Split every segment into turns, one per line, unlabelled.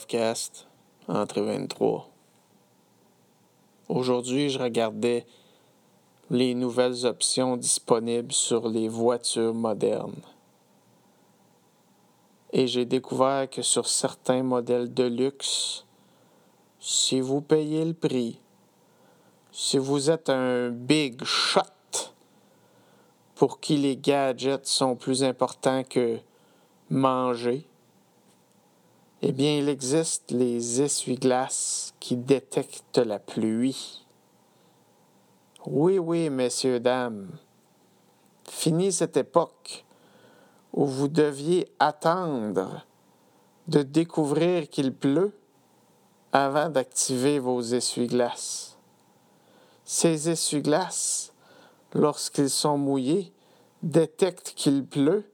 Buffcast, entrée 23. Aujourd'hui, je regardais les nouvelles options disponibles sur les voitures modernes. Et j'ai découvert que sur certains modèles de luxe, si vous payez le prix, si vous êtes un big shot pour qui les gadgets sont plus importants que manger, eh bien, il existe les essuie-glaces qui détectent la pluie. Oui, oui, messieurs, dames. Fini cette époque où vous deviez attendre de découvrir qu'il pleut avant d'activer vos essuie-glaces. Ces essuie-glaces, lorsqu'ils sont mouillés, détectent qu'il pleut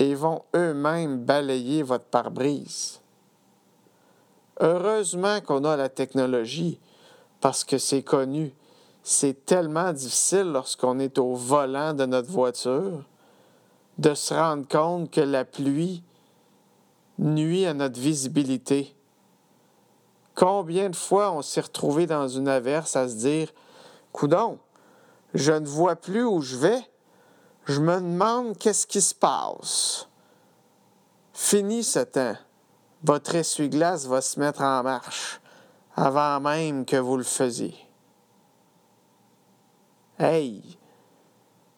et vont eux-mêmes balayer votre pare-brise. Heureusement qu'on a la technologie, parce que c'est connu. C'est tellement difficile lorsqu'on est au volant de notre voiture de se rendre compte que la pluie nuit à notre visibilité. Combien de fois on s'est retrouvé dans une averse à se dire Coudon, je ne vois plus où je vais, je me demande qu'est-ce qui se passe. Fini ce temps. Votre essuie-glace va se mettre en marche avant même que vous le faisiez. Hey,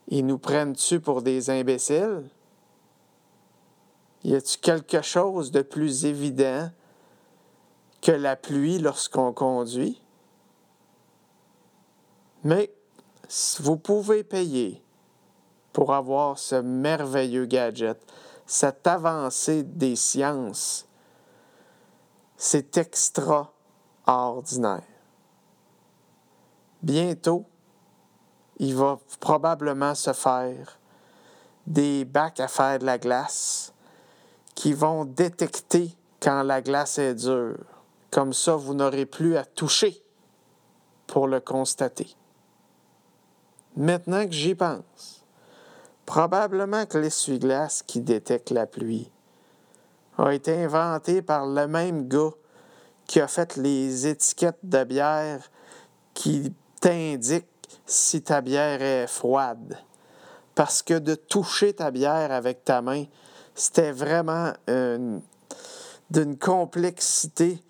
ils nous prennent-tu pour des imbéciles? Y a-t-il quelque chose de plus évident que la pluie lorsqu'on conduit? Mais vous pouvez payer pour avoir ce merveilleux gadget, cette avancée des sciences. C'est extraordinaire. Bientôt, il va probablement se faire des bacs à faire de la glace qui vont détecter quand la glace est dure. Comme ça, vous n'aurez plus à toucher pour le constater. Maintenant que j'y pense, Probablement que l'essuie-glace qui détecte la pluie a été inventé par le même gars qui a fait les étiquettes de bière qui t'indiquent si ta bière est froide. Parce que de toucher ta bière avec ta main, c'était vraiment d'une complexité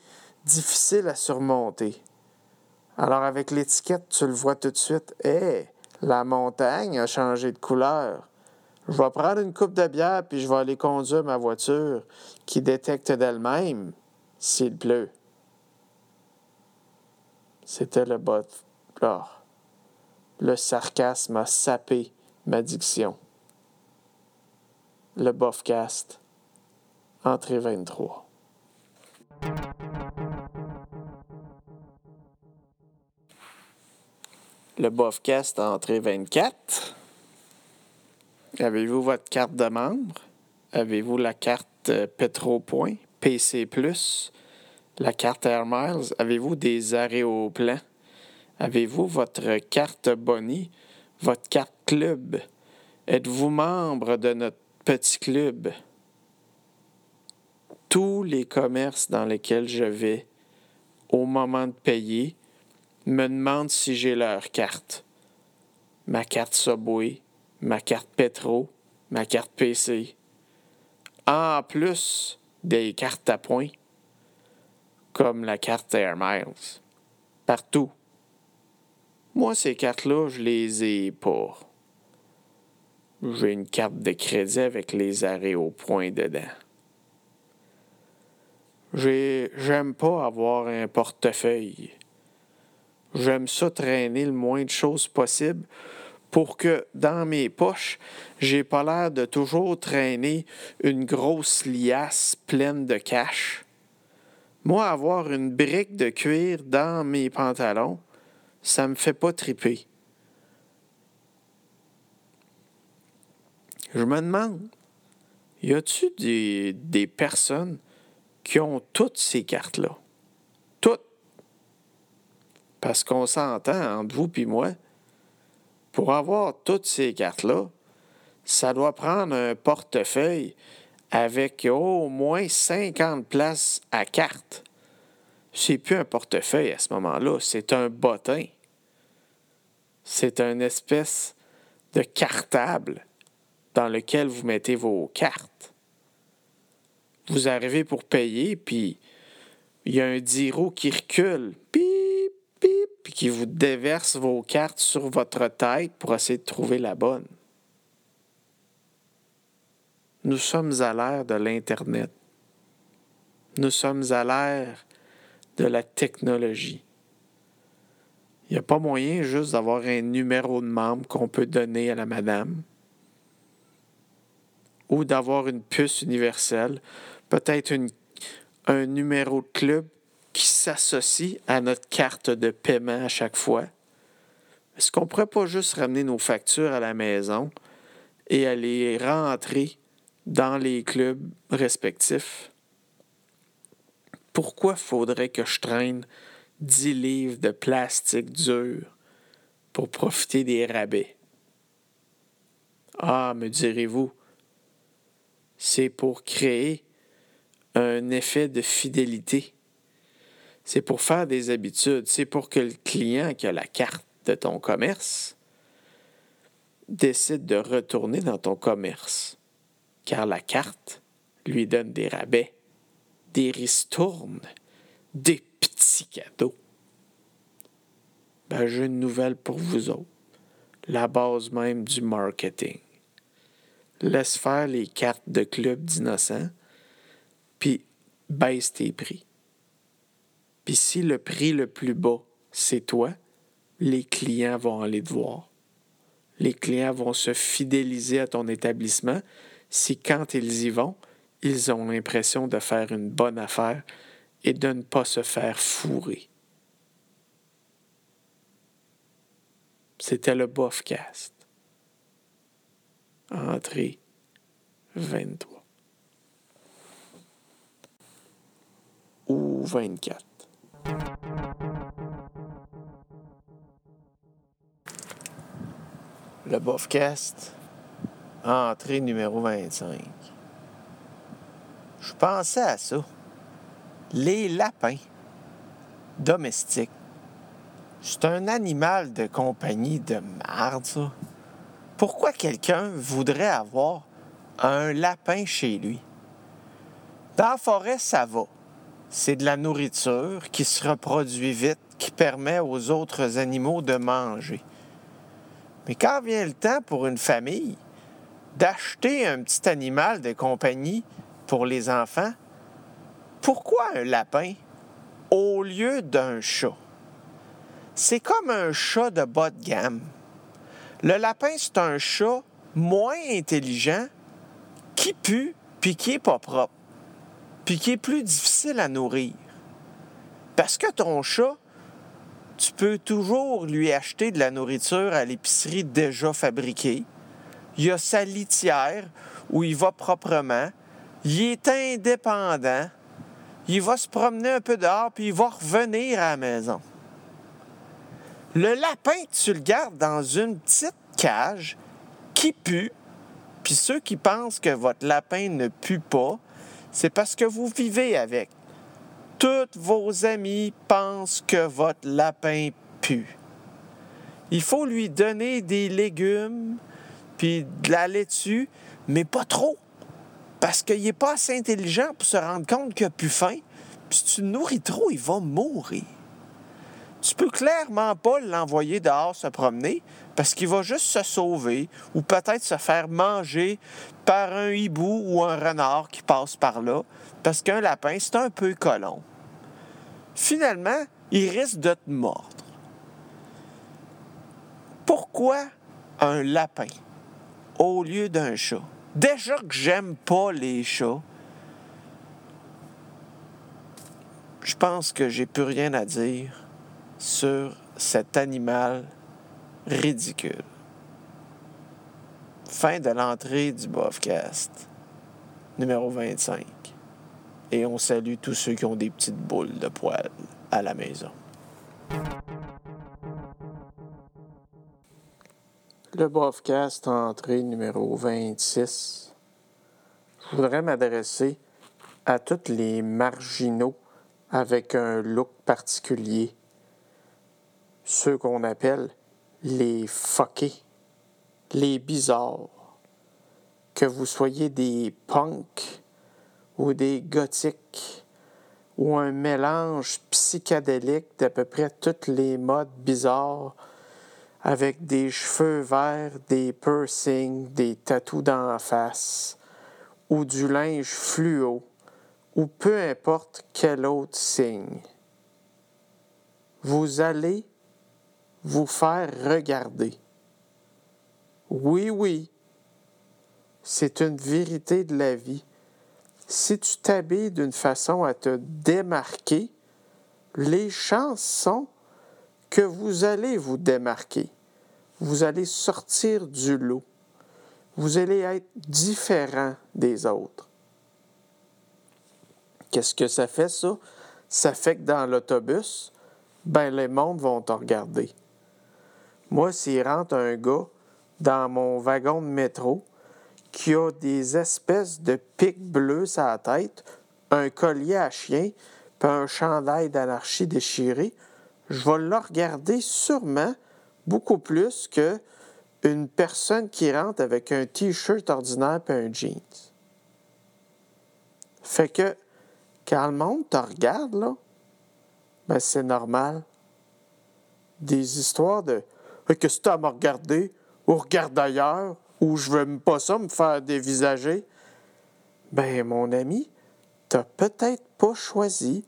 difficile à surmonter. Alors avec l'étiquette, tu le vois tout de suite. La montagne a changé de couleur. Je vais prendre une coupe de bière puis je vais aller conduire ma voiture qui détecte d'elle-même s'il pleut. C'était le bot. Le sarcasme a sapé ma diction. Le Bofcast, entrée 23. Le Bofcast, entrée 24. Avez-vous votre carte de membre? Avez-vous la carte euh, Petropoint, PC, la carte Air Miles? Avez-vous des plan? Avez-vous votre carte Bonnie, votre carte Club? Êtes-vous membre de notre petit club? Tous les commerces dans lesquels je vais, au moment de payer, me demandent si j'ai leur carte. Ma carte Subway, ma carte Petro, ma carte PC, en plus des cartes à points, comme la carte Air Miles, partout. Moi, ces cartes-là, je les ai pas. J'ai une carte de crédit avec les arrêts au point dedans. J'aime pas avoir un portefeuille. J'aime ça traîner le moins de choses possible pour que dans mes poches, j'ai pas l'air de toujours traîner une grosse liasse pleine de cash. Moi, avoir une brique de cuir dans mes pantalons, ça me fait pas triper. Je me demande, y a-tu des, des personnes qui ont toutes ces cartes-là? Parce qu'on s'entend entre vous et moi, pour avoir toutes ces cartes-là, ça doit prendre un portefeuille avec au moins 50 places à carte. C'est plus un portefeuille à ce moment-là, c'est un bottin. C'est une espèce de cartable dans lequel vous mettez vos cartes. Vous arrivez pour payer, puis il y a un diro qui recule, qui vous déverse vos cartes sur votre tête pour essayer de trouver la bonne. Nous sommes à l'ère de l'Internet. Nous sommes à l'ère de la technologie. Il n'y a pas moyen juste d'avoir un numéro de membre qu'on peut donner à la madame ou d'avoir une puce universelle, peut-être un numéro de club s'associe à notre carte de paiement à chaque fois? Est-ce qu'on ne pourrait pas juste ramener nos factures à la maison et aller rentrer dans les clubs respectifs? Pourquoi faudrait que je traîne 10 livres de plastique dur pour profiter des rabais? Ah, me direz-vous, c'est pour créer un effet de fidélité. C'est pour faire des habitudes. C'est pour que le client qui a la carte de ton commerce décide de retourner dans ton commerce. Car la carte lui donne des rabais des ristournes, des petits cadeaux. Ben, j'ai une nouvelle pour vous autres. La base même du marketing. Laisse faire les cartes de club d'innocents, puis baisse tes prix. Puis si le prix le plus bas, c'est toi, les clients vont aller te voir. Les clients vont se fidéliser à ton établissement si quand ils y vont, ils ont l'impression de faire une bonne affaire et de ne pas se faire fourrer. C'était le Bofcast. Entrée 23. Ou 24. Le Bofcast. Entrée numéro 25 je pensais à ça. Les lapins domestiques. C'est un animal de compagnie de marde, ça. Pourquoi quelqu'un voudrait avoir un lapin chez lui? Dans la forêt, ça va. C'est de la nourriture qui se reproduit vite, qui permet aux autres animaux de manger. Mais quand vient le temps pour une famille d'acheter un petit animal de compagnie pour les enfants, pourquoi un lapin au lieu d'un chat? C'est comme un chat de bas de gamme. Le lapin, c'est un chat moins intelligent qui pue puis qui n'est pas propre, puis qui est plus difficile à nourrir. Parce que ton chat, tu peux toujours lui acheter de la nourriture à l'épicerie déjà fabriquée. Il a sa litière où il va proprement il est indépendant. Il va se promener un peu dehors, puis il va revenir à la maison. Le lapin, tu le gardes dans une petite cage qui pue. Puis ceux qui pensent que votre lapin ne pue pas, c'est parce que vous vivez avec. Tous vos amis pensent que votre lapin pue. Il faut lui donner des légumes, puis de la laitue, mais pas trop parce qu'il n'est pas assez intelligent pour se rendre compte qu'il n'a plus faim. Puis si tu le nourris trop, il va mourir. Tu peux clairement pas l'envoyer dehors se promener parce qu'il va juste se sauver ou peut-être se faire manger par un hibou ou un renard qui passe par là parce qu'un lapin, c'est un peu colon. Finalement, il risque de te mordre. Pourquoi un lapin au lieu d'un chat? Déjà que j'aime pas les chats, je pense que j'ai plus rien à dire sur cet animal ridicule. Fin de l'entrée du Bofcast, numéro 25. Et on salue tous ceux qui ont des petites boules de poils à la maison. Le Bofcast, entrée numéro 26. je voudrais m'adresser à tous les marginaux avec un look particulier, ceux qu'on appelle les fuckés, les bizarres. Que vous soyez des punks ou des gothiques ou un mélange psychédélique d'à peu près toutes les modes bizarres avec des cheveux verts, des piercings, des tatous dans la face ou du linge fluo ou peu importe quel autre signe. Vous allez vous faire regarder. Oui, oui, c'est une vérité de la vie. Si tu t'habilles d'une façon à te démarquer, les chances sont que vous allez vous démarquer. Vous allez sortir du lot. Vous allez être différent des autres. Qu'est-ce que ça fait, ça? Ça fait que dans l'autobus, ben les mondes vont te regarder. Moi, s'il rentre un gars dans mon wagon de métro qui a des espèces de pics bleus sur la tête, un collier à chien, puis un chandail d'anarchie déchiré, je vais le regarder sûrement beaucoup plus que une personne qui rentre avec un t-shirt ordinaire et un jeans. Fait que quand le monde te regarde, là, ben c'est normal. Des histoires de Que tu as à me regarder ou regarde ailleurs ou je veux pas ça me faire dévisager. Ben, mon ami, t'as peut-être pas choisi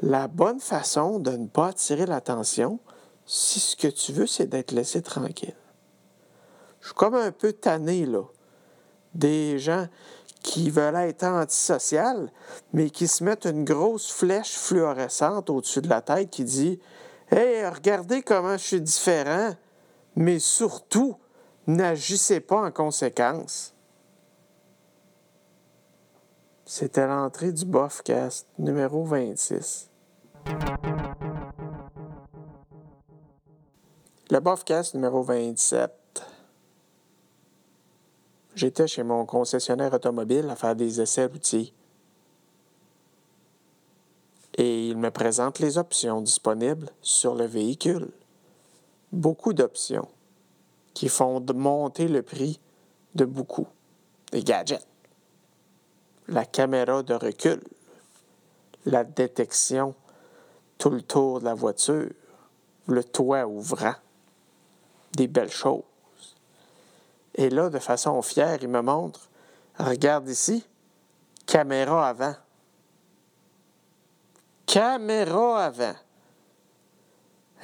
la bonne façon de ne pas attirer l'attention si ce que tu veux, c'est d'être laissé tranquille. Je suis comme un peu tanné, là. Des gens qui veulent être antisociales, mais qui se mettent une grosse flèche fluorescente au-dessus de la tête qui dit Hey, regardez comment je suis différent, mais surtout, n'agissez pas en conséquence. C'était l'entrée du Bofcast numéro 26. Le Bofcast numéro 27 j'étais chez mon concessionnaire automobile à faire des essais routiers. Et il me présente les options disponibles sur le véhicule. Beaucoup d'options qui font monter le prix de beaucoup. Des gadgets. La caméra de recul. La détection tout le tour de la voiture. Le toit ouvrant. Des belles choses. Et là, de façon fière, il me montre Regarde ici, caméra avant. Caméra avant.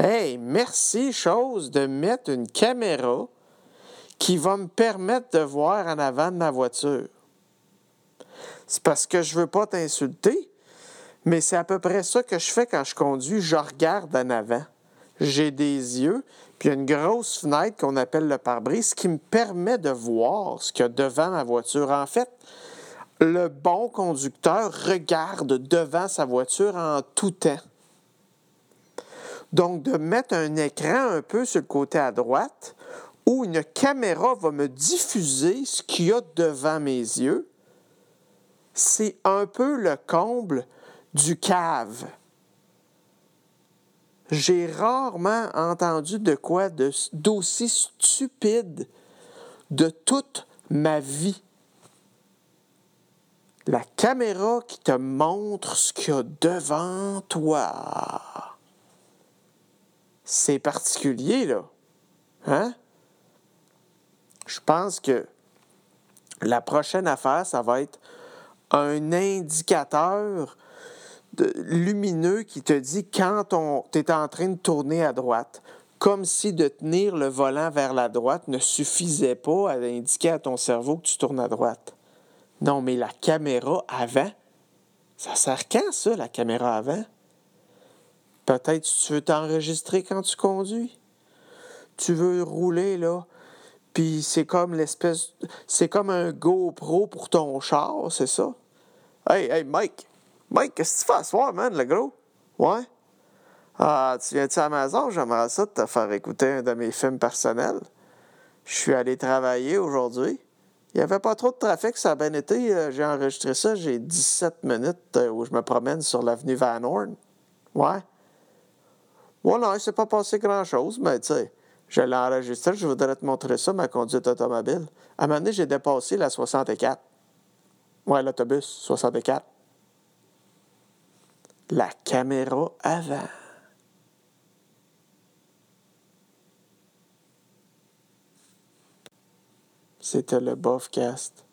Hey, merci, chose, de mettre une caméra qui va me permettre de voir en avant de ma voiture. C'est parce que je veux pas t'insulter, mais c'est à peu près ça que je fais quand je conduis. Je regarde en avant. J'ai des yeux puis il y a une grosse fenêtre qu'on appelle le pare-brise qui me permet de voir ce qu'il y a devant ma voiture. En fait, le bon conducteur regarde devant sa voiture en tout temps. Donc, de mettre un écran un peu sur le côté à droite où une caméra va me diffuser ce qu'il y a devant mes yeux, c'est un peu le comble du cave. J'ai rarement entendu de quoi d'aussi stupide de toute ma vie. La caméra qui te montre ce qu'il y a devant toi. C'est particulier, là. Hein? Je pense que la prochaine affaire, ça va être un indicateur lumineux qui te dit quand tu es en train de tourner à droite, comme si de tenir le volant vers la droite ne suffisait pas à indiquer à ton cerveau que tu tournes à droite. Non, mais la caméra avant, ça sert quand ça, la caméra avant? Peut-être tu veux t'enregistrer quand tu conduis. Tu veux rouler, là, puis c'est comme l'espèce... C'est comme un GoPro pour ton char, c'est ça? Hey, hey, Mike, Mike, qu'est-ce que tu fais ce soir, man, le gros? Ouais? Ah, tu viens-tu à la maison? J'aimerais ça te faire écouter un de mes films personnels. Je suis allé travailler aujourd'hui. Il n'y avait pas trop de trafic, ça a bien été. Euh, j'ai enregistré ça, j'ai 17 minutes euh, où je me promène sur l'avenue Van Horn. Ouais? Non, il s'est pas passé grand-chose, mais tu sais, je l'ai enregistré, je voudrais te montrer ça, ma conduite automobile. À un moment donné, j'ai dépassé la 64. Ouais, l'autobus, 64. La caméra avant. C'était le Bofcast.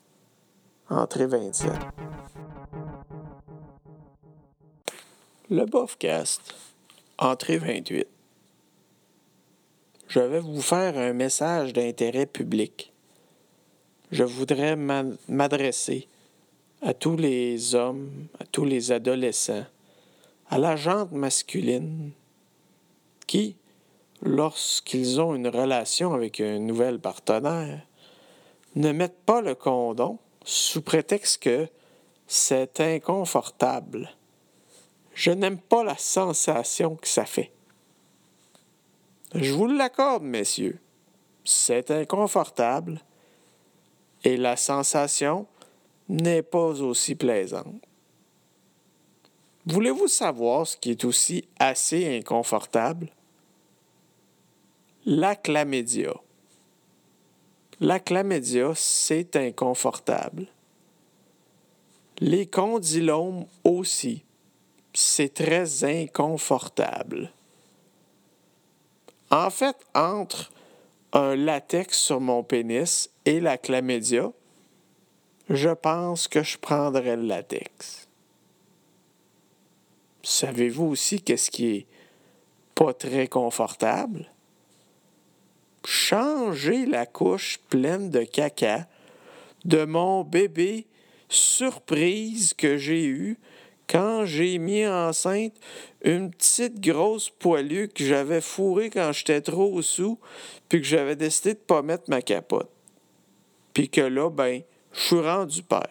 Entrée 27. Le Bofcast. Entrée 28. Je vais vous faire un message d'intérêt public. Je voudrais m'adresser à tous les hommes, à tous les adolescents, à la jante masculine qui, lorsqu'ils ont une relation avec un nouvel partenaire, ne mettent pas le condom sous prétexte que c'est inconfortable. Je n'aime pas la sensation que ça fait. Je vous l'accorde, messieurs. C'est inconfortable et la sensation n'est pas aussi plaisante. Voulez-vous savoir ce qui est aussi assez inconfortable? La chlamydia. La chlamydia, c'est inconfortable. Les condylomes aussi. C'est très inconfortable. En fait, entre un latex sur mon pénis et la chlamydia, je pense que je prendrais le latex. Savez-vous aussi qu'est-ce qui est pas très confortable? changer la couche pleine de caca de mon bébé surprise que j'ai eu quand j'ai mis enceinte une petite grosse poilue que j'avais fourrée quand j'étais trop sous, puis que j'avais décidé de pas mettre ma capote. Puis que là, ben, je suis rendu père.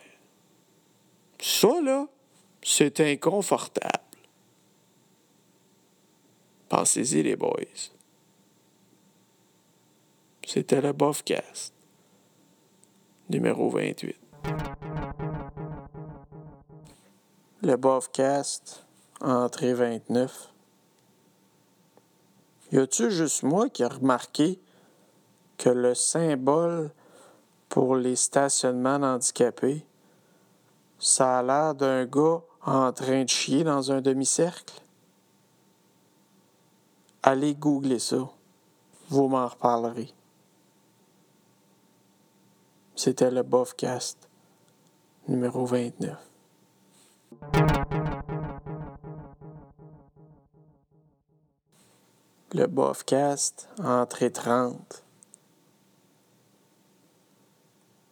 Ça, là, c'est inconfortable. Pensez-y, les boys. C'était le Bofcast, numéro 28. Le Bofcast, entrée 29. Y a-tu juste moi qui a remarqué que le symbole pour les stationnements handicapés, ça a l'air d'un gars en train de chier dans un demi-cercle? Allez googler ça. Vous m'en reparlerez. C'était le Bofcast numéro 29. Le Bofcast, entrée 30.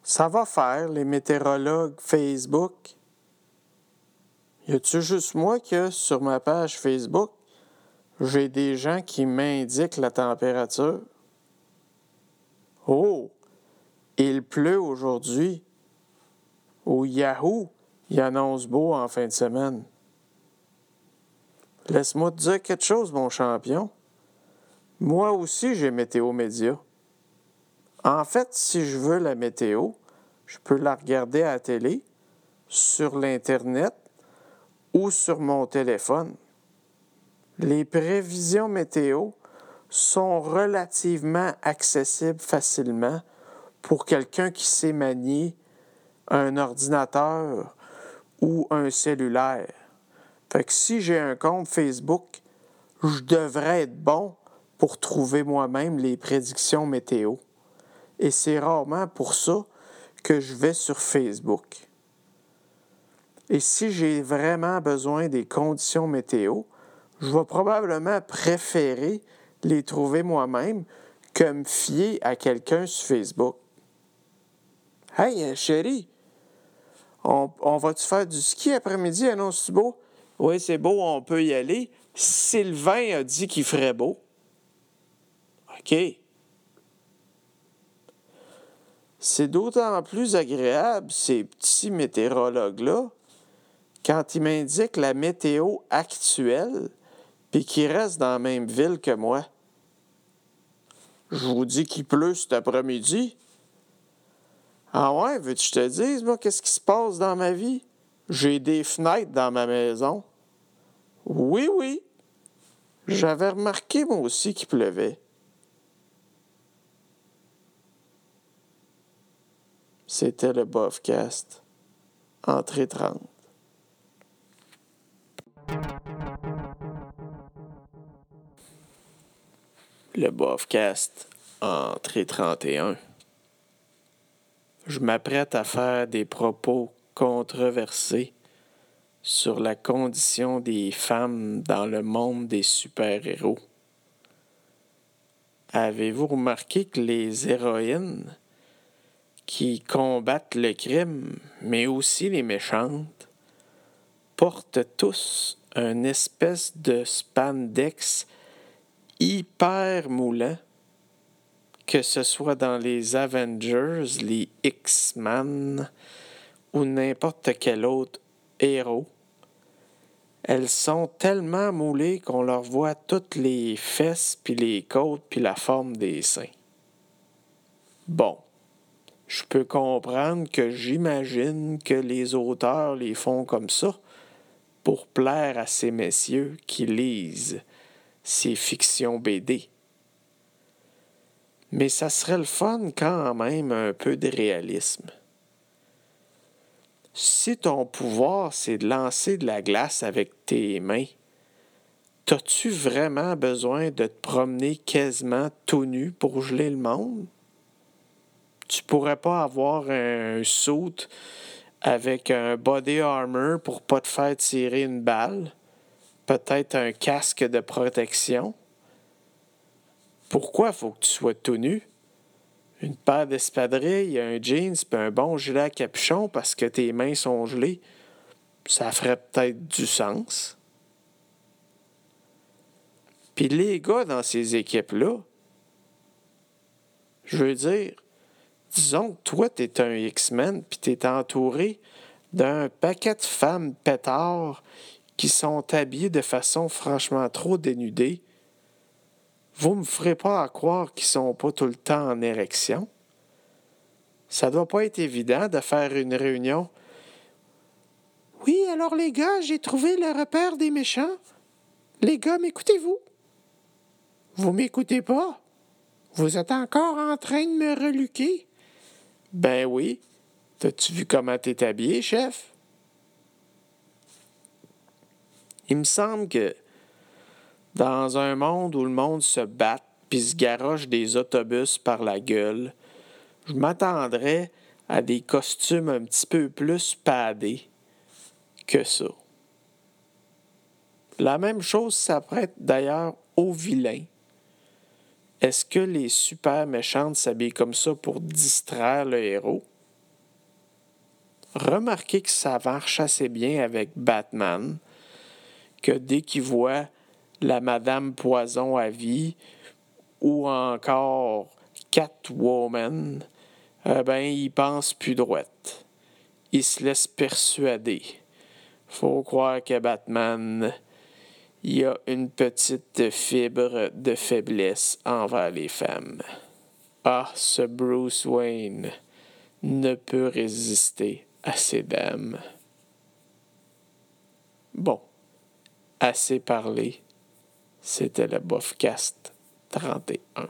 Ça va faire, les météorologues Facebook? Y a-tu juste moi que sur ma page Facebook, j'ai des gens qui m'indiquent la température? Oh! Il pleut aujourd'hui. Au Yahoo, il annonce beau en fin de semaine. Laisse-moi te dire quelque chose, mon champion. Moi aussi, j'ai Météo Média. En fait, si je veux la météo, je peux la regarder à la télé, sur l'Internet ou sur mon téléphone. Les prévisions météo sont relativement accessibles facilement pour quelqu'un qui sait manier un ordinateur ou un cellulaire. Fait que si j'ai un compte Facebook, je devrais être bon pour trouver moi-même les prédictions météo. Et c'est rarement pour ça que je vais sur Facebook. Et si j'ai vraiment besoin des conditions météo, je vais probablement préférer les trouver moi-même que me fier à quelqu'un sur Facebook. Hey, euh, chérie, on, va-tu faire du ski après-midi? Annonce-tu beau? Oui, c'est beau, on peut y aller. Sylvain a dit qu'il ferait beau. OK. C'est d'autant plus agréable, ces petits météorologues-là, quand ils m'indiquent la météo actuelle, puis qu'ils restent dans la même ville que moi. Je vous dis qu'il pleut cet après-midi. Ah ouais, veux-tu que je te dise, moi, qu'est-ce qui se passe dans ma vie? J'ai des fenêtres dans ma maison. Oui, oui. J'avais remarqué, moi aussi, qu'il pleuvait. C'était le Bofcast. Entrée 30. Le Bofcast. Entrée 31 je m'apprête à faire des propos controversés sur la condition des femmes dans le monde des super-héros. Avez-vous remarqué que les héroïnes qui combattent le crime, mais aussi les méchantes, portent tous une espèce de spandex hyper moulant que ce soit dans les Avengers, les X-Men ou n'importe quel autre héros, elles sont tellement moulées qu'on leur voit toutes les fesses, puis les côtes, puis la forme des seins. Bon, je peux comprendre que j'imagine que les auteurs les font comme ça pour plaire à ces messieurs qui lisent ces fictions BD. Mais ça serait le fun quand même un peu de réalisme. Si ton pouvoir, c'est de lancer de la glace avec tes mains, t'as-tu vraiment besoin de te promener quasiment tout nu pour geler le monde? Tu pourrais pas avoir un saut avec un body armor pour pas te faire tirer une balle? Peut-être un casque de protection? Pourquoi faut que tu sois tout nu? Une paire d'espadrilles, un jeans, puis un bon gilet à capuchon parce que tes mains sont gelées, ça ferait peut-être du sens. Puis les gars dans ces équipes-là, je veux dire, disons que toi, tu es un X-Men, puis tu es entouré d'un paquet de femmes pétards qui sont habillées de façon franchement trop dénudée, vous me ferez pas à croire qu'ils sont pas tout le temps en érection. Ça doit pas être évident de faire une réunion. Oui, alors les gars, j'ai trouvé le repère des méchants. Les gars, m'écoutez-vous? Vous m'écoutez pas? Vous êtes encore en train de me reluquer? Ben oui. T'as-tu vu comment t'es habillé, chef? Il me semble que dans un monde où le monde se bat puis se garoche des autobus par la gueule, je m'attendrais à des costumes un petit peu plus padés que ça. La même chose s'apprête d'ailleurs aux vilains. Est-ce que les super méchantes s'habillent comme ça pour distraire le héros? Remarquez que ça marche assez bien avec Batman, que dès qu'il voit la Madame Poison à vie ou encore Catwoman, eh ben, il pense plus droite. Il se laisse persuader. Faut croire que Batman, il a une petite fibre de faiblesse envers les femmes. Ah, ce Bruce Wayne ne peut résister à ces dames. Bon, assez parlé. C'était le Bofcast 31.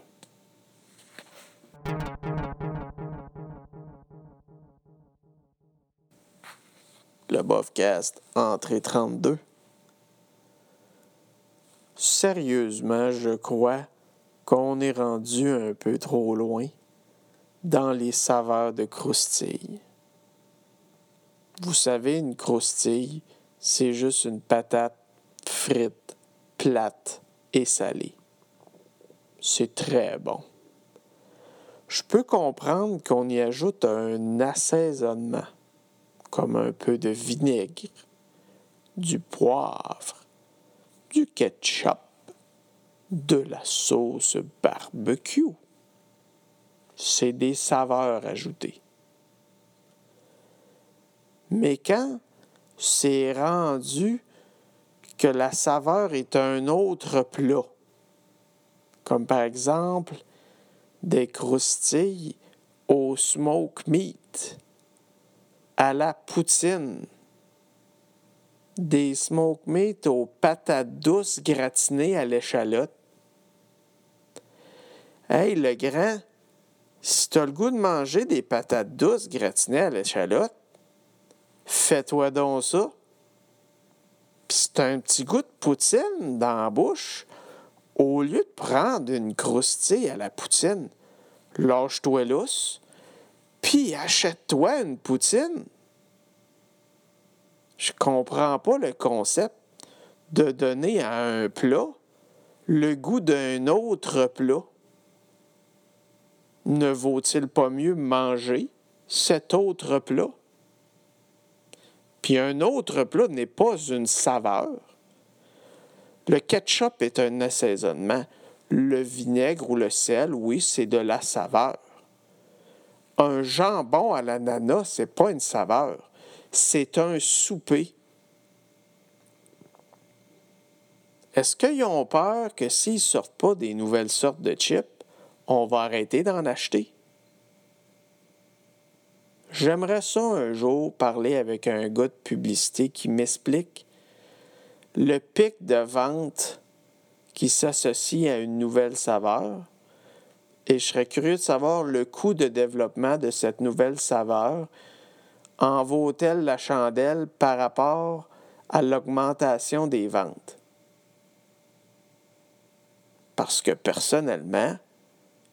Le Bofcast entrée 32. Sérieusement, je crois qu'on est rendu un peu trop loin dans les saveurs de croustille. Vous savez, une croustille, c'est juste une patate frite, plate, et salé. C'est très bon. Je peux comprendre qu'on y ajoute un assaisonnement, comme un peu de vinaigre, du poivre, du ketchup, de la sauce barbecue. C'est des saveurs ajoutées. Mais quand c'est rendu que la saveur est un autre plat, comme par exemple des croustilles au smoke meat. à la poutine, des smoke meat aux patates douces gratinées à l'échalote. Hey, le grand, si t'as le goût de manger des patates douces gratinées à l'échalote, fais-toi donc ça. T'as un petit goût de poutine dans la bouche, au lieu de prendre une croustille à la poutine, lâche-toi lousse, puis achète-toi une poutine. Je comprends pas le concept de donner à un plat le goût d'un autre plat. Ne vaut-il pas mieux manger cet autre plat? Puis un autre plat n'est pas une saveur. Le ketchup est un assaisonnement. Le vinaigre ou le sel, oui, c'est de la saveur. Un jambon à l'ananas, c'est pas une saveur, c'est un souper. Est-ce qu'ils ont peur que s'ils ne sortent pas des nouvelles sortes de chips, on va arrêter d'en acheter? J'aimerais ça un jour parler avec un gars de publicité qui m'explique le pic de vente qui s'associe à une nouvelle saveur. Et je serais curieux de savoir le coût de développement de cette nouvelle saveur. En vaut-elle la chandelle par rapport à l'augmentation des ventes? Parce que personnellement,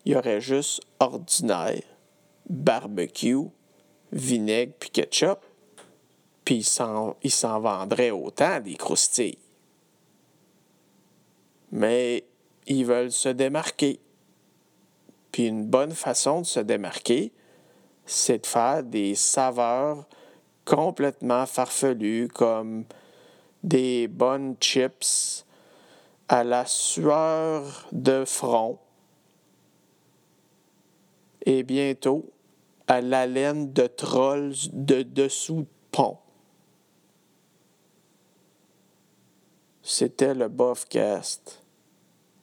il y aurait juste ordinaire, barbecue, vinaigre puis ketchup, puis il s'en vendrait autant des croustilles. Mais ils veulent se démarquer. Puis une bonne façon de se démarquer, c'est de faire des saveurs complètement farfelues comme des bonnes chips à la sueur de front. Et bientôt, à l'haleine de trolls de dessous pont. C'était le Bofcast,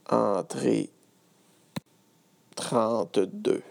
entrée 32.